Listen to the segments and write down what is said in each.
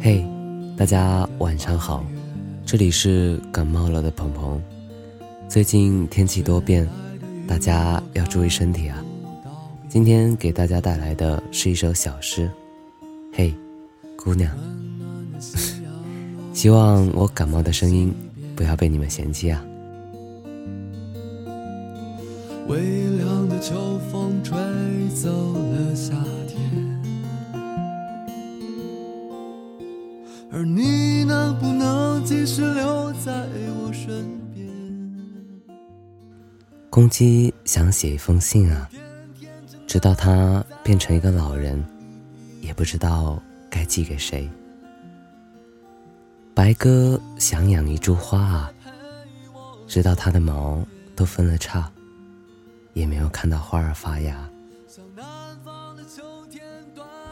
嘿，大家晚上好，这里是感冒了的鹏鹏。最近天气多变，大家要注意身体啊。今天给大家带来的是一首小诗。嘿，姑娘，希望我感冒的声音不要被你们嫌弃啊。微凉的秋风吹走了夏天，而你能不能继续留在我身边？公鸡想写一封信啊，直到它变成一个老人，也不知道该寄给谁。白鸽想养一株花啊，直到它的毛都分了叉。也没有看到花儿发芽。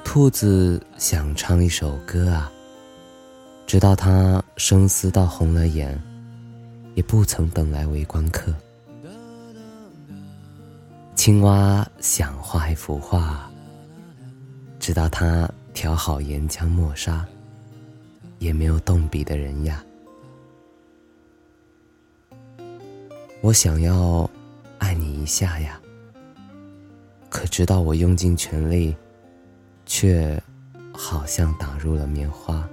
兔子想唱一首歌啊，直到他生思到红了眼，也不曾等来围观客。青蛙想画一幅画，直到他调好岩浆墨砂，也没有动笔的人呀。我想要。爱你一下呀，可直到我用尽全力，却好像打入了棉花。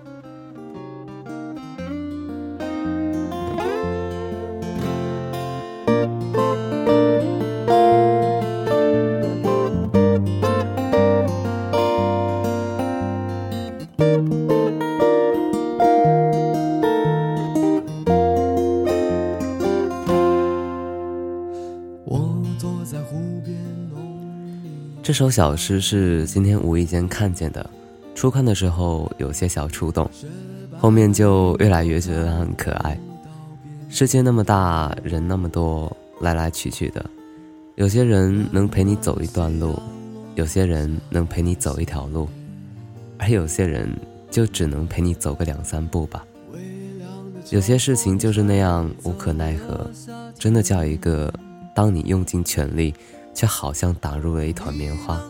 我坐在湖边这首小诗是今天无意间看见的，初看的时候有些小触动，后面就越来越觉得很可爱。世界那么大，人那么多，来来去去的，有些人能陪你走一段路，有些人能陪你走一条路，而有些人就只能陪你走个两三步吧。有些事情就是那样无可奈何，真的叫一个，当你用尽全力。却好像打入了一团棉花。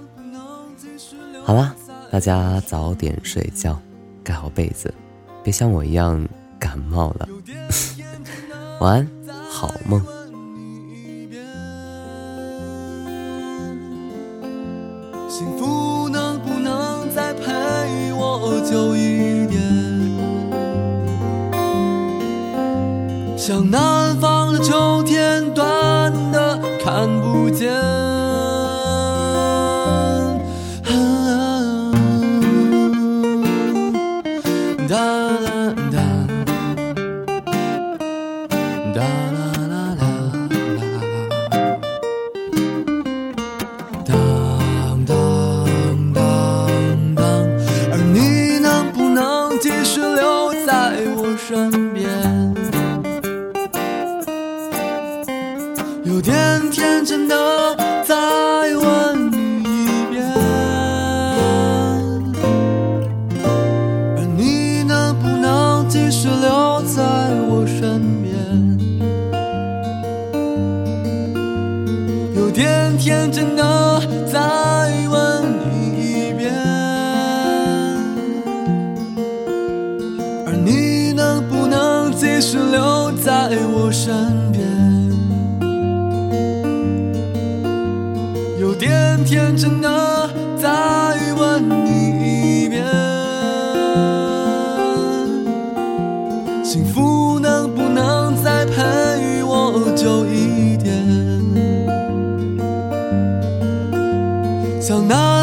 好了，大家早点睡觉，盖好被子，别像我一样感冒了。晚安，好梦。幸福能不能再陪我久一点？像南方的秋天，看不见。天真的再问你一遍，而你能不能继续留在我身边？有点天真的再问你一遍，而你能不能继续留在我身边？天真的再问你一遍，幸福能不能再陪我久一点？像那